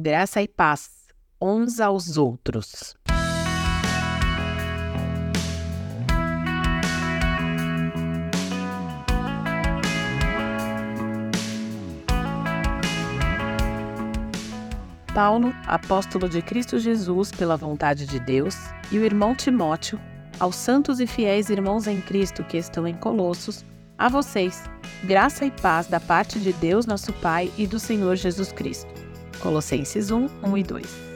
Graça e paz uns aos outros. Paulo, apóstolo de Cristo Jesus pela vontade de Deus, e o irmão Timóteo, aos santos e fiéis irmãos em Cristo que estão em Colossos, a vocês, graça e paz da parte de Deus, nosso Pai, e do Senhor Jesus Cristo. Colossenses 1, 1 e 2.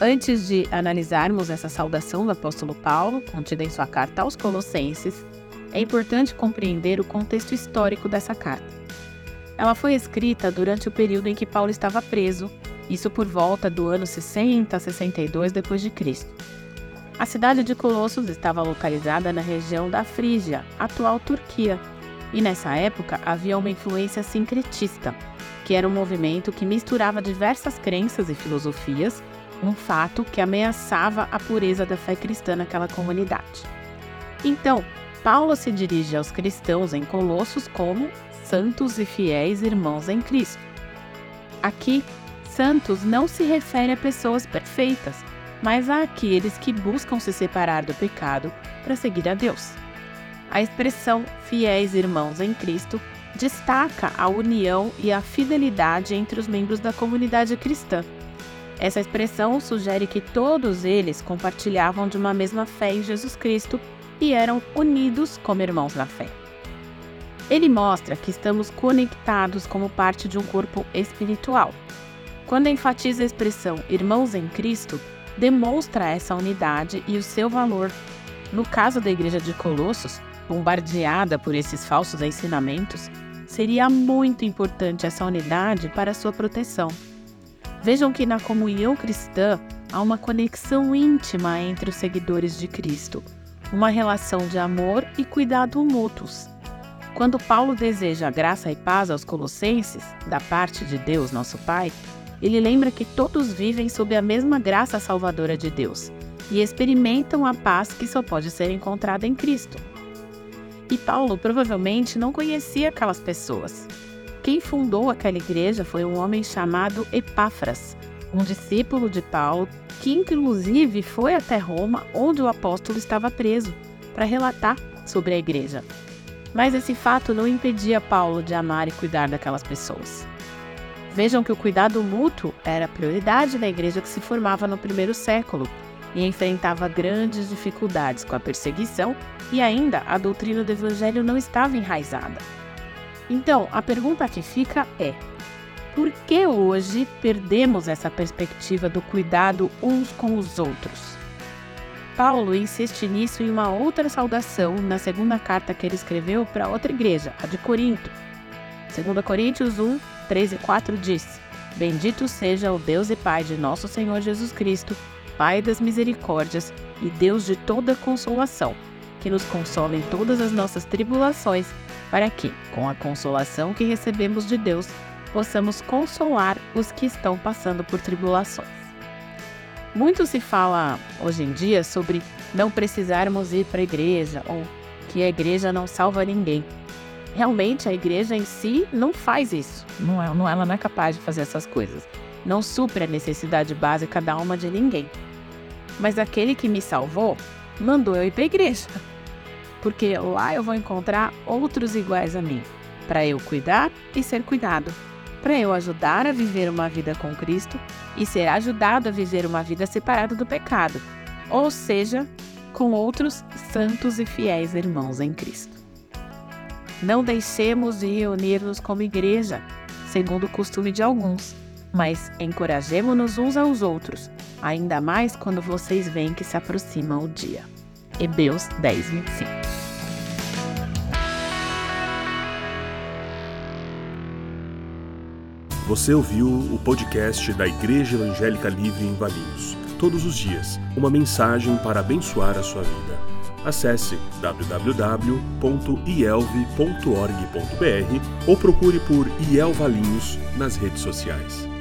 Antes de analisarmos essa saudação do apóstolo Paulo, contida em sua carta aos Colossenses, é importante compreender o contexto histórico dessa carta. Ela foi escrita durante o período em que Paulo estava preso, isso por volta do ano 60 a 62 d.C. A cidade de Colossos estava localizada na região da Frígia, atual Turquia, e nessa época havia uma influência sincretista, que era um movimento que misturava diversas crenças e filosofias, um fato que ameaçava a pureza da fé cristã naquela comunidade. Então, Paulo se dirige aos cristãos em Colossos como santos e fiéis irmãos em Cristo. Aqui, santos não se refere a pessoas perfeitas, mas a aqueles que buscam se separar do pecado para seguir a Deus. A expressão fiéis irmãos em Cristo destaca a união e a fidelidade entre os membros da comunidade cristã. Essa expressão sugere que todos eles compartilhavam de uma mesma fé em Jesus Cristo e eram unidos como irmãos na fé. Ele mostra que estamos conectados como parte de um corpo espiritual. Quando enfatiza a expressão irmãos em Cristo, demonstra essa unidade e o seu valor. No caso da igreja de Colossos, bombardeada por esses falsos ensinamentos, seria muito importante essa unidade para sua proteção. Vejam que na comunhão cristã há uma conexão íntima entre os seguidores de Cristo, uma relação de amor e cuidado mútuos. Quando Paulo deseja graça e paz aos Colossenses, da parte de Deus, nosso Pai, ele lembra que todos vivem sob a mesma graça salvadora de Deus e experimentam a paz que só pode ser encontrada em Cristo. E Paulo provavelmente não conhecia aquelas pessoas. Quem fundou aquela igreja foi um homem chamado Epáfras, um discípulo de Paulo, que inclusive foi até Roma, onde o apóstolo estava preso, para relatar sobre a igreja. Mas esse fato não impedia Paulo de amar e cuidar daquelas pessoas. Vejam que o cuidado mútuo era a prioridade da igreja que se formava no primeiro século e enfrentava grandes dificuldades com a perseguição e ainda a doutrina do evangelho não estava enraizada. Então, a pergunta que fica é: por que hoje perdemos essa perspectiva do cuidado uns com os outros? Paulo insiste nisso em uma outra saudação na segunda carta que ele escreveu para outra igreja, a de Corinto. 2 Coríntios 1, 3 e 4 diz: Bendito seja o Deus e Pai de nosso Senhor Jesus Cristo, Pai das misericórdias e Deus de toda consolação, que nos consola em todas as nossas tribulações, para que, com a consolação que recebemos de Deus, possamos consolar os que estão passando por tribulações. Muito se fala hoje em dia sobre não precisarmos ir para a igreja ou que a igreja não salva ninguém. Realmente a igreja em si não faz isso. Não, é, não ela não é capaz de fazer essas coisas. Não supre a necessidade básica da alma de ninguém. Mas aquele que me salvou mandou eu ir para a igreja. Porque lá eu vou encontrar outros iguais a mim, para eu cuidar e ser cuidado para eu ajudar a viver uma vida com Cristo e ser ajudado a viver uma vida separada do pecado, ou seja, com outros santos e fiéis irmãos em Cristo. Não deixemos de reunir-nos como igreja, segundo o costume de alguns, mas encorajemo-nos uns aos outros, ainda mais quando vocês veem que se aproxima o dia. Hebreus 10, 25. Você ouviu o podcast da Igreja Evangélica Livre em Valinhos. Todos os dias, uma mensagem para abençoar a sua vida. Acesse www.ielve.org.br ou procure por IEL Valinhos nas redes sociais.